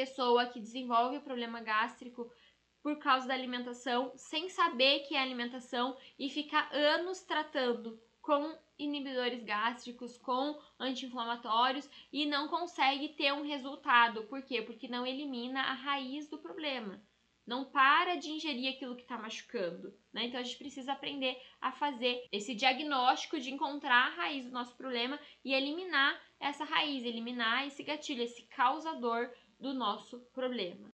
pessoa que desenvolve o problema gástrico por causa da alimentação, sem saber que é alimentação e ficar anos tratando com inibidores gástricos, com anti-inflamatórios e não consegue ter um resultado. Por quê? Porque não elimina a raiz do problema. Não para de ingerir aquilo que está machucando. Né? Então a gente precisa aprender a fazer esse diagnóstico de encontrar a raiz do nosso problema e eliminar essa raiz, eliminar esse gatilho, esse causador do nosso problema.